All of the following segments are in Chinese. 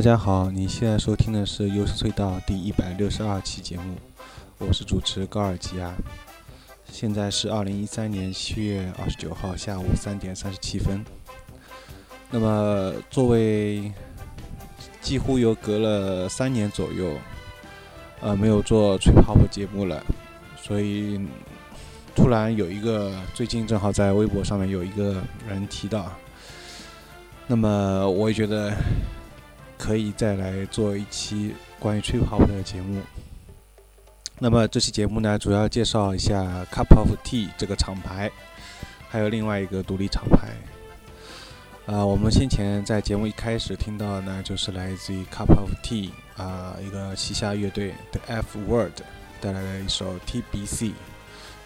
大家好，你现在收听的是《优势隧道》第一百六十二期节目，我是主持高尔基亚。现在是二零一三年七月二十九号下午三点三十七分。那么，作为几乎有隔了三年左右，呃，没有做吹泡泡节目了，所以突然有一个最近正好在微博上面有一个人提到，那么我也觉得。可以再来做一期关于吹泡泡的节目。那么这期节目呢，主要介绍一下 Cup of Tea 这个厂牌，还有另外一个独立厂牌。啊，我们先前在节目一开始听到的呢，就是来自于 Cup of Tea 啊一个旗下乐队的 F Word 带来的一首 TBC，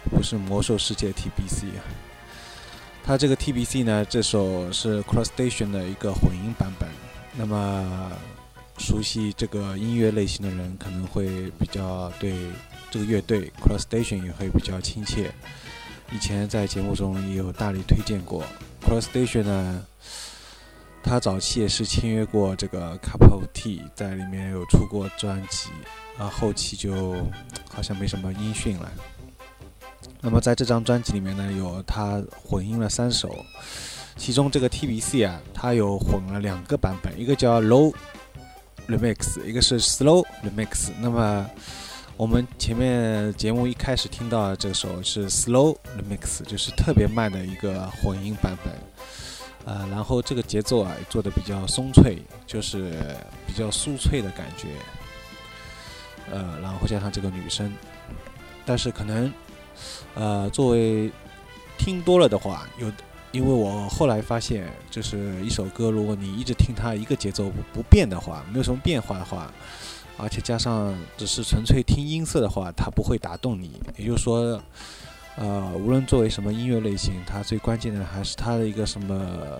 不是魔兽世界 TBC 啊。它这个 TBC 呢，这首是 Cross Station 的一个混音版本。那么，熟悉这个音乐类型的人可能会比较对这个乐队 Cross Station 也会比较亲切。以前在节目中也有大力推荐过 Cross Station 呢。他早期也是签约过这个 Cup of Tea，在里面有出过专辑，啊，后期就好像没什么音讯了。那么在这张专辑里面呢，有他混音了三首。其中这个 TBC 啊，它有混了两个版本，一个叫 Low Remix，一个是 Slow Remix。那么我们前面节目一开始听到这首是 Slow Remix，就是特别慢的一个混音版本。呃，然后这个节奏啊做的比较松脆，就是比较酥脆的感觉。呃，然后加上这个女声，但是可能呃作为听多了的话，有。因为我后来发现，就是一首歌，如果你一直听它一个节奏不变的话，没有什么变化的话，而且加上只是纯粹听音色的话，它不会打动你。也就是说，呃，无论作为什么音乐类型，它最关键的还是它的一个什么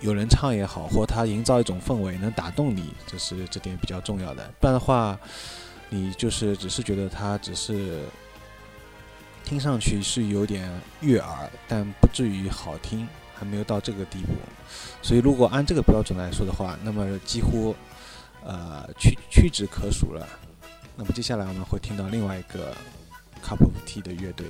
有人唱也好，或它营造一种氛围能打动你，这是这点比较重要的。不然的话，你就是只是觉得它只是。听上去是有点悦耳，但不至于好听，还没有到这个地步。所以，如果按这个标准来说的话，那么几乎，呃，屈屈指可数了。那么接下来我们会听到另外一个 Cup of Tea 的乐队。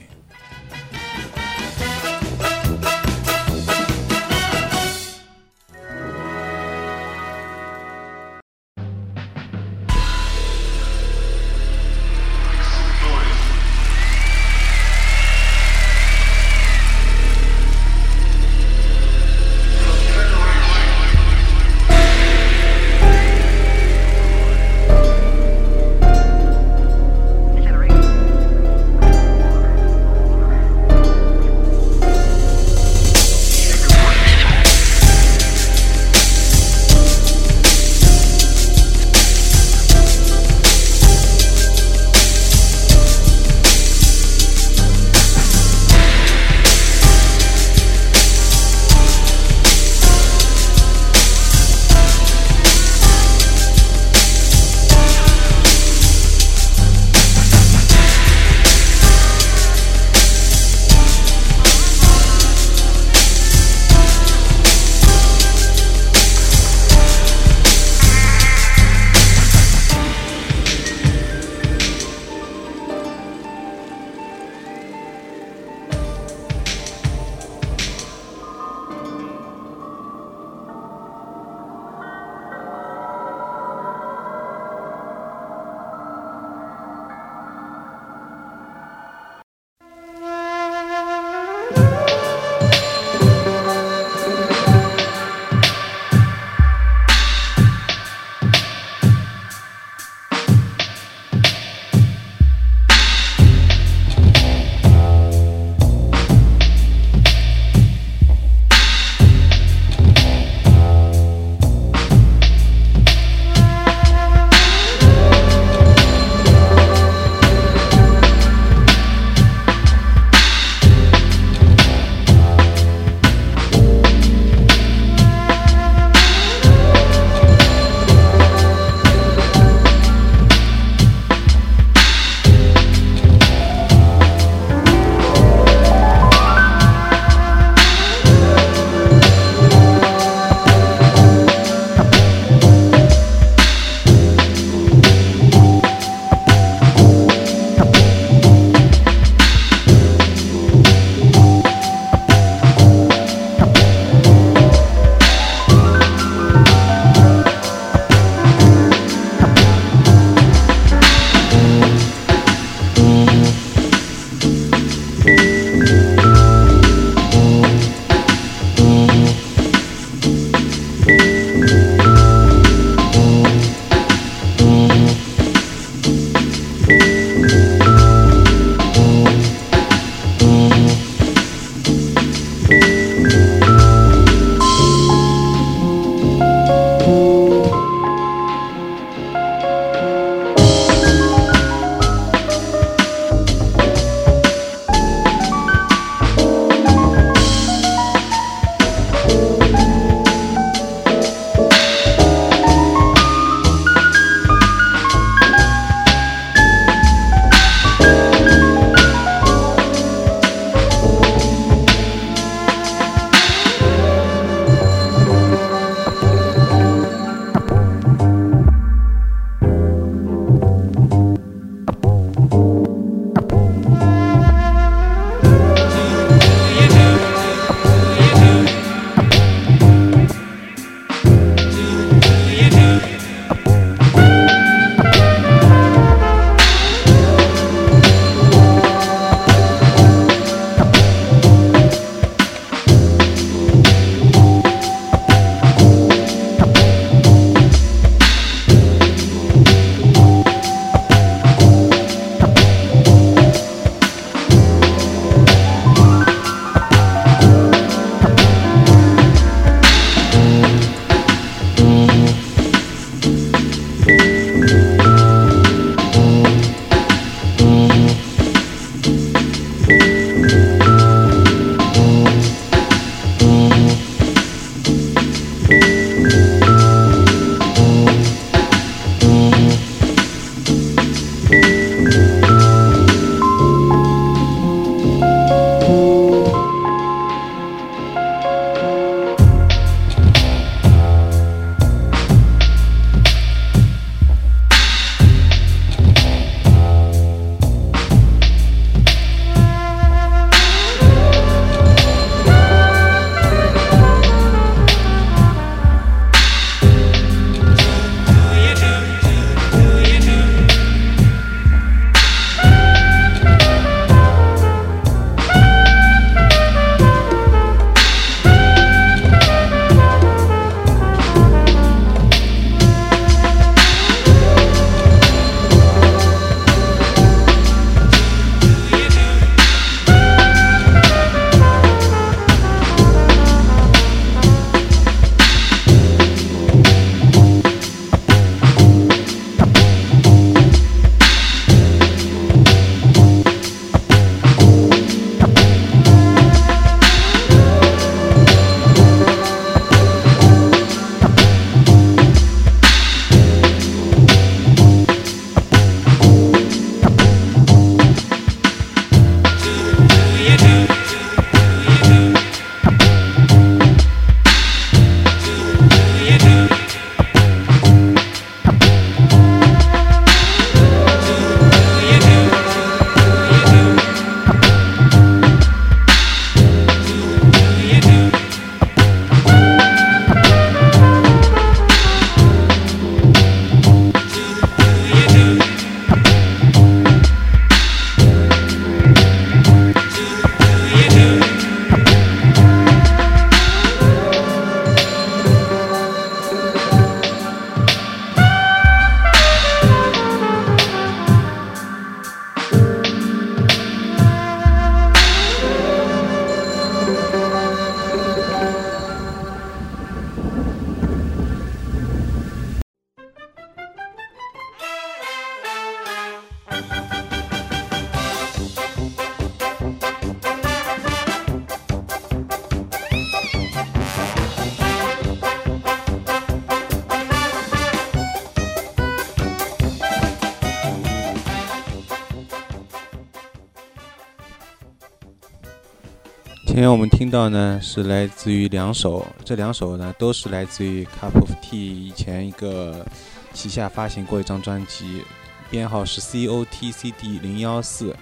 我们听到呢是来自于两首，这两首呢都是来自于 Cup of Tea 以前一个旗下发行过一张专辑，编号是 C O T C D 零幺四，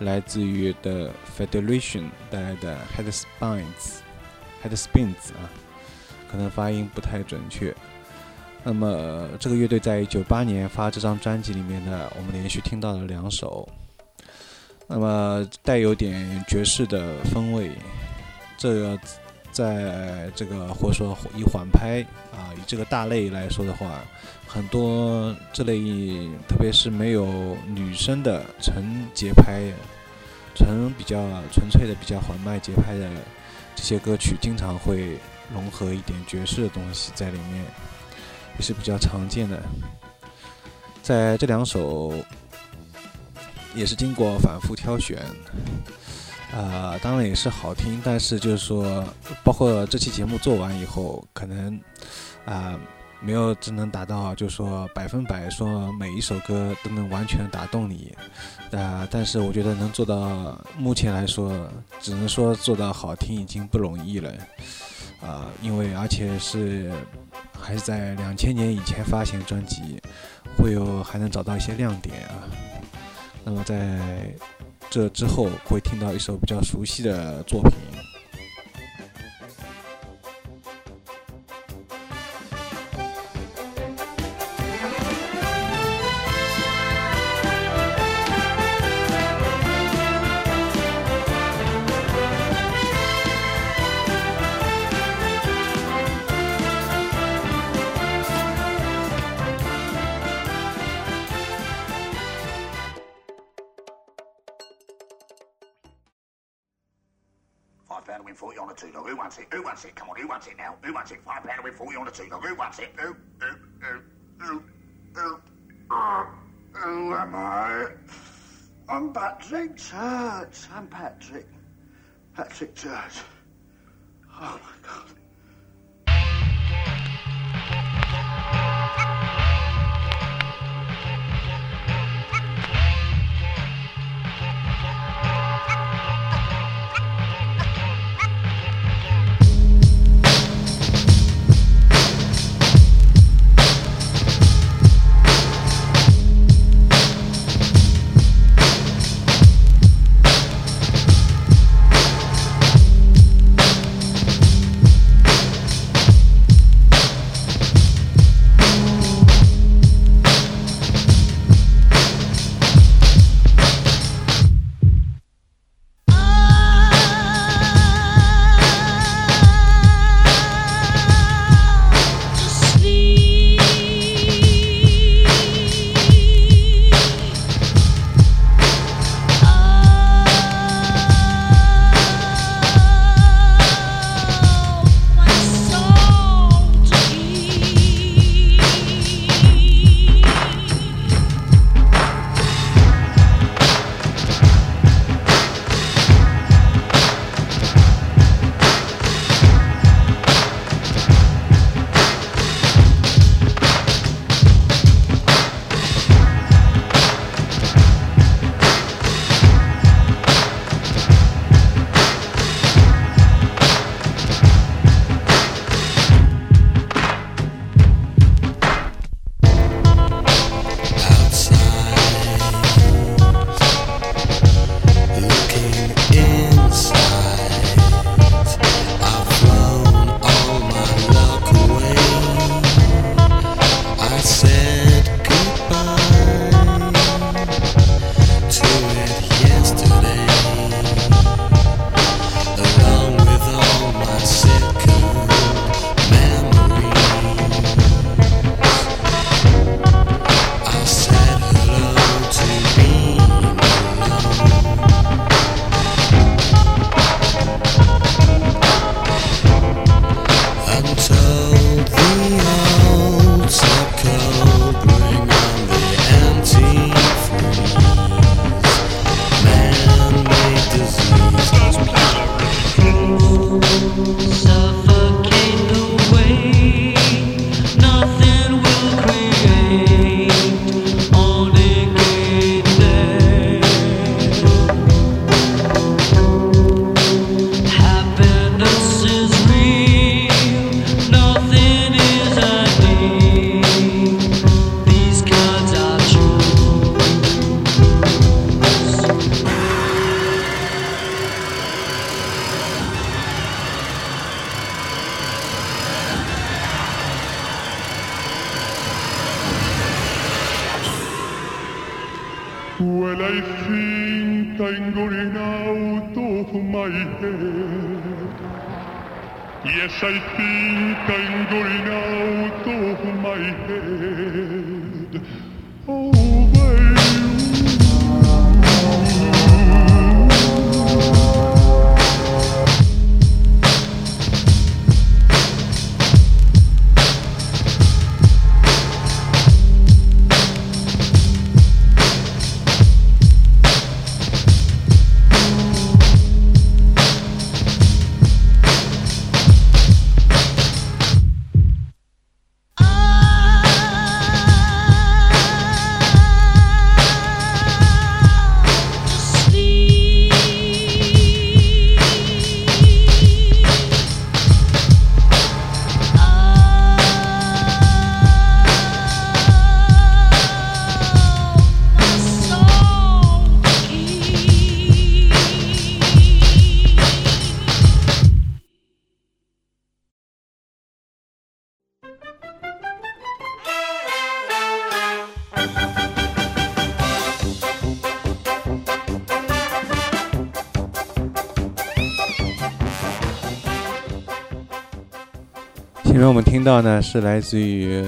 来自于 The Federation 带来的 Head Spins，Head Spins 啊，可能发音不太准确。那么这个乐队在九八年发这张专辑里面呢，我们连续听到了两首。那么带有点爵士的风味，这个在这个或者说以缓拍啊，以这个大类来说的话，很多这类特别是没有女生的纯节拍、纯比较纯粹的、比较缓慢节拍的这些歌曲，经常会融合一点爵士的东西在里面，也是比较常见的。在这两首。也是经过反复挑选，啊，当然也是好听，但是就是说，包括这期节目做完以后，可能啊，没有只能达到，就是说百分百说每一首歌都能完全打动你，啊，但是我觉得能做到，目前来说，只能说做到好听已经不容易了，啊，因为而且是还是在两千年以前发行专辑，会有还能找到一些亮点啊。那么在这之后，会听到一首比较熟悉的作品。Five pound to win 40 on a two dog. Who wants it? Who wants it? Come on, who wants it now? Who wants it? Five pound to win 40 on a two dog. Who wants it? Who, who, who, who, who, am I? I'm Patrick Church. I'm Patrick. Patrick Church. Oh my God. Well, I think I'm going out of my head. Yes, I think I'm going out of my head. 前面我们听到呢是来自于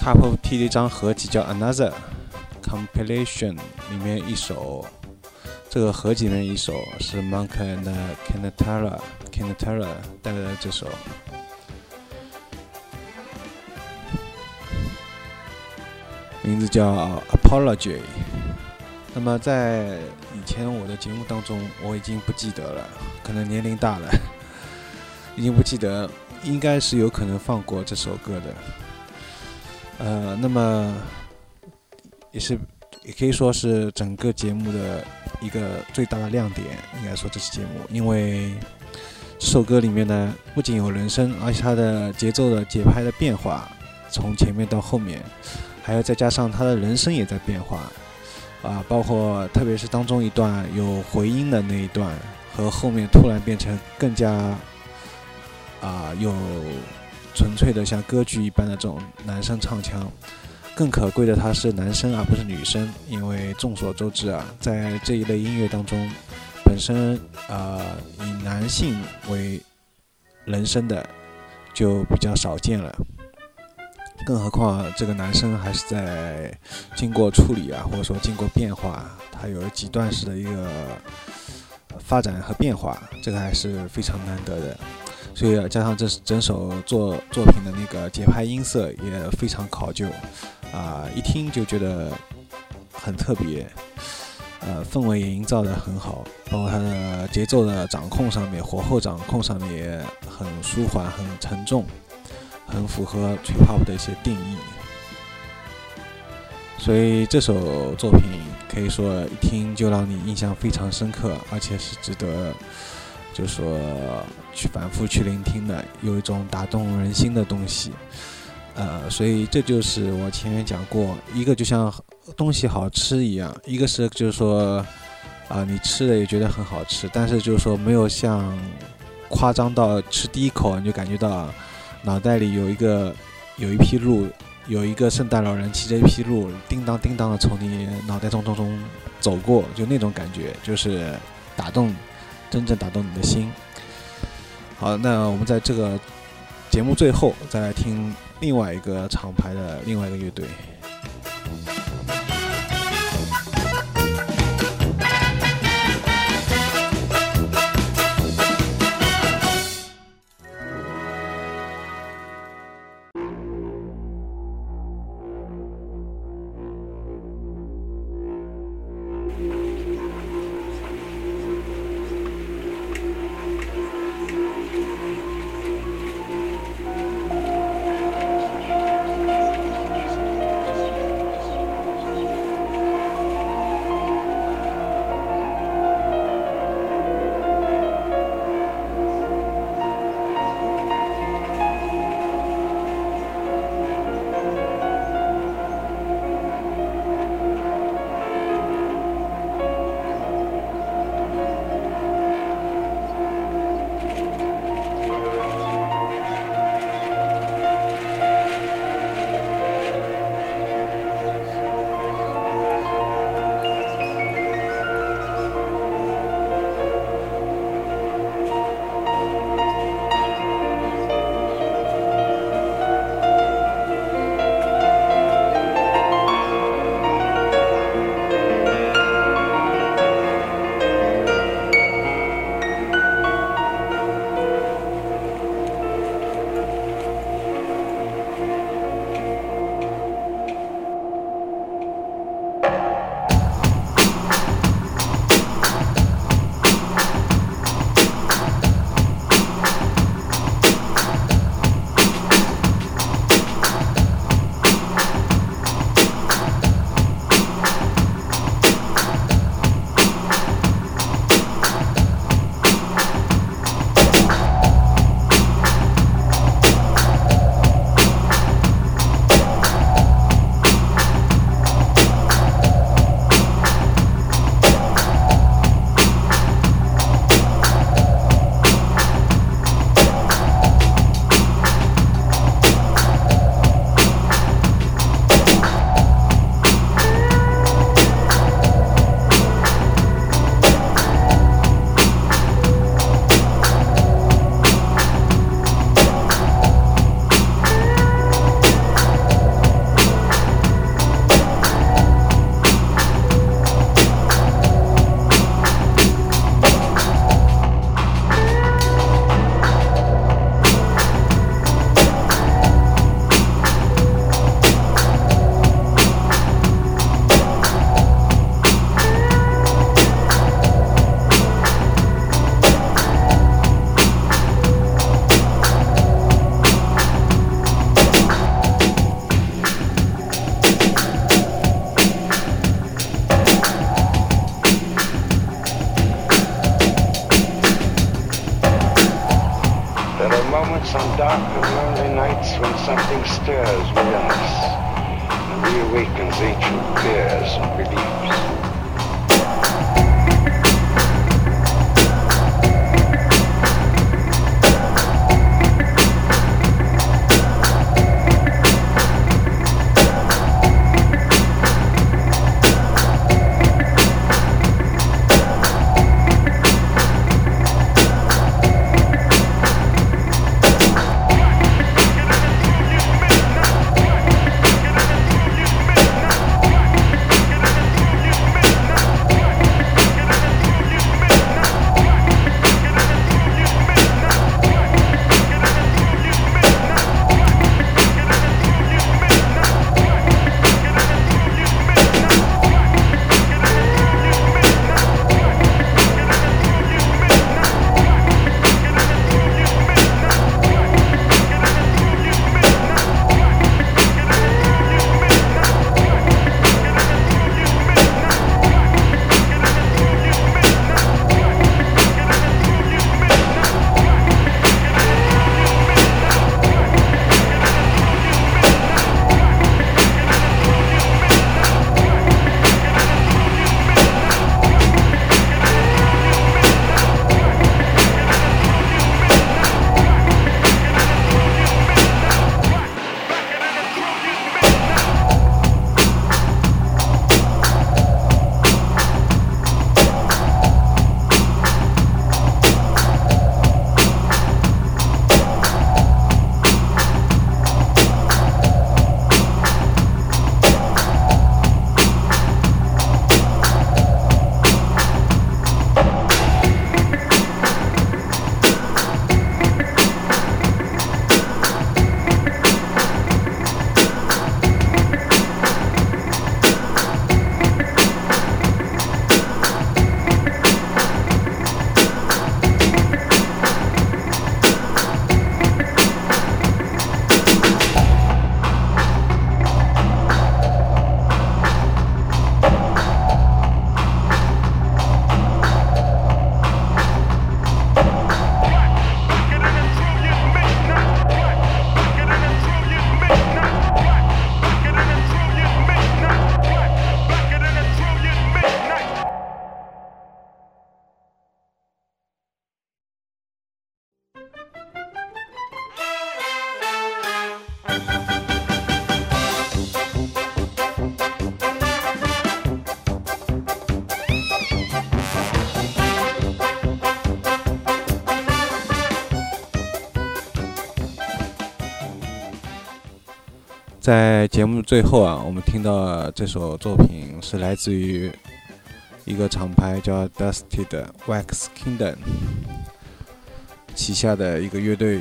Cup of Tea 的一张合集，叫 Another Compilation 里面一首，这个合集里面一首是 Monk and Canatara Canatara 带来的这首。名字叫 Apology。那么在以前我的节目当中，我已经不记得了，可能年龄大了，已经不记得，应该是有可能放过这首歌的。呃，那么也是也可以说是整个节目的一个最大的亮点，应该说这期节目，因为这首歌里面呢，不仅有人声，而且它的节奏的节拍的变化，从前面到后面，还要再加上它的人声也在变化。啊，包括特别是当中一段有回音的那一段，和后面突然变成更加啊有纯粹的像歌剧一般的这种男声唱腔。更可贵的，他是男生而不是女生，因为众所周知啊，在这一类音乐当中，本身啊以男性为人声的就比较少见了。更何况这个男生还是在经过处理啊，或者说经过变化，他有几段式的一个发展和变化，这个还是非常难得的。所以加上这整首作作品的那个节拍音色也非常考究，啊，一听就觉得很特别，呃，氛围也营造得很好，包括它的节奏的掌控上面，火候掌控上面也很舒缓、很沉重。很符合 trip hop 的一些定义，所以这首作品可以说一听就让你印象非常深刻，而且是值得，就是说去反复去聆听的，有一种打动人心的东西。呃，所以这就是我前面讲过，一个就像东西好吃一样，一个是就是说啊，你吃的也觉得很好吃，但是就是说没有像夸张到吃第一口你就感觉到。脑袋里有一个，有一匹鹿，有一个圣诞老人骑着一匹鹿，叮当叮当的从你脑袋中中中走过，就那种感觉，就是打动，真正打动你的心。好，那我们在这个节目最后再来听另外一个厂牌的另外一个乐队。在节目最后啊，我们听到这首作品是来自于一个厂牌叫 Dusty 的 Wax Kingdom 旗下的一个乐队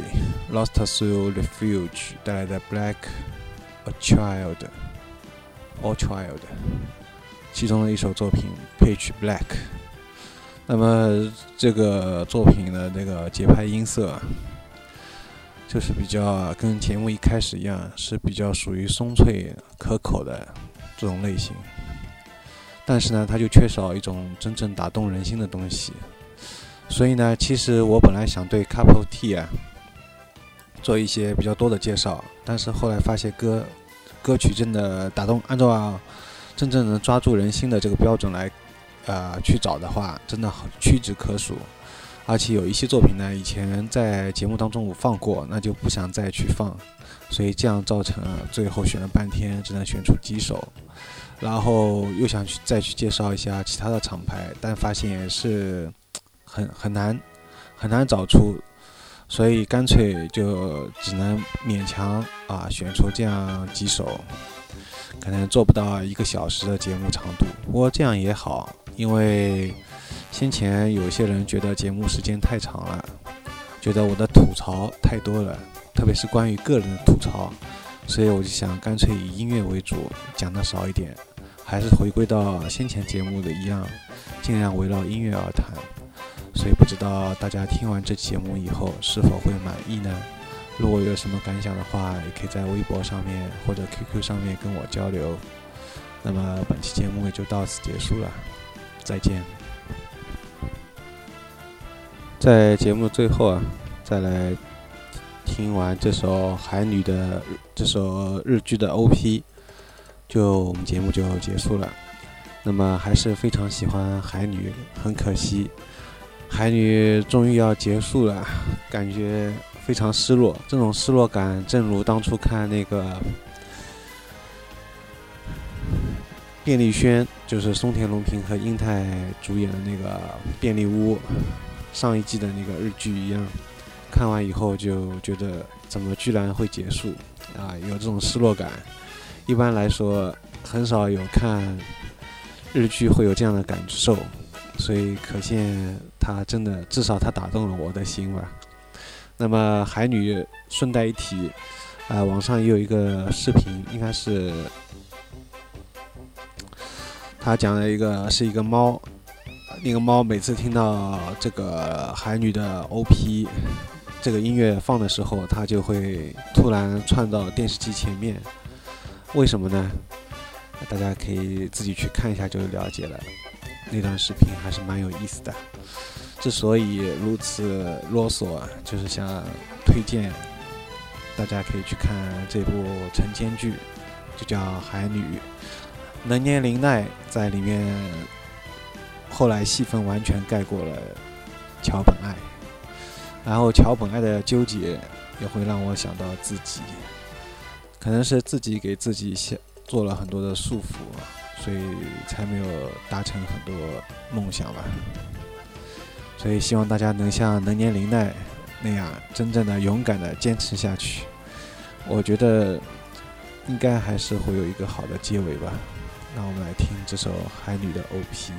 Lost Soul Refuge 带来的 Black A Child All Child 其中的一首作品 Pitch Black。那么这个作品的那个节拍音色啊。就是比较跟节目一开始一样，是比较属于松脆可口的这种类型，但是呢，它就缺少一种真正打动人心的东西。所以呢，其实我本来想对 Cup of Tea 啊做一些比较多的介绍，但是后来发现歌歌曲真的打动，按照真正能抓住人心的这个标准来呃去找的话，真的屈指可数。而且有一些作品呢，以前在节目当中我放过，那就不想再去放，所以这样造成最后选了半天只能选出几首，然后又想去再去介绍一下其他的厂牌，但发现也是很很难很难找出，所以干脆就只能勉强啊选出这样几首，可能做不到一个小时的节目长度，不过这样也好，因为。先前有些人觉得节目时间太长了，觉得我的吐槽太多了，特别是关于个人的吐槽，所以我就想干脆以音乐为主，讲的少一点，还是回归到先前节目的一样，尽量围绕音乐而谈。所以不知道大家听完这期节目以后是否会满意呢？如果有什么感想的话，也可以在微博上面或者 QQ 上面跟我交流。那么本期节目也就到此结束了，再见。在节目最后啊，再来听完这首海女的这首日剧的 OP，就我们节目就结束了。那么还是非常喜欢海女，很可惜，海女终于要结束了，感觉非常失落。这种失落感，正如当初看那个便利轩，就是松田龙平和英泰主演的那个便利屋上一季的那个日剧一样。看完以后就觉得怎么居然会结束啊，有这种失落感。一般来说很少有看日剧会有这样的感受，所以可见他真的至少他打动了我的心吧。那么海女顺带一提，啊，网上也有一个视频，应该是他讲了一个是一个猫，那个猫每次听到这个海女的 OP。这个音乐放的时候，它就会突然窜到电视机前面，为什么呢？大家可以自己去看一下就了解了。那段视频还是蛮有意思的。之所以如此啰嗦，就是想推荐大家可以去看这部晨间剧，就叫《海女》，能年玲奈在里面，后来戏份完全盖过了桥本爱。然后桥本爱的纠结也会让我想到自己，可能是自己给自己下做了很多的束缚，所以才没有达成很多梦想吧。所以希望大家能像能年玲奈那样，真正的勇敢的坚持下去。我觉得应该还是会有一个好的结尾吧。那我们来听这首海女的 OP。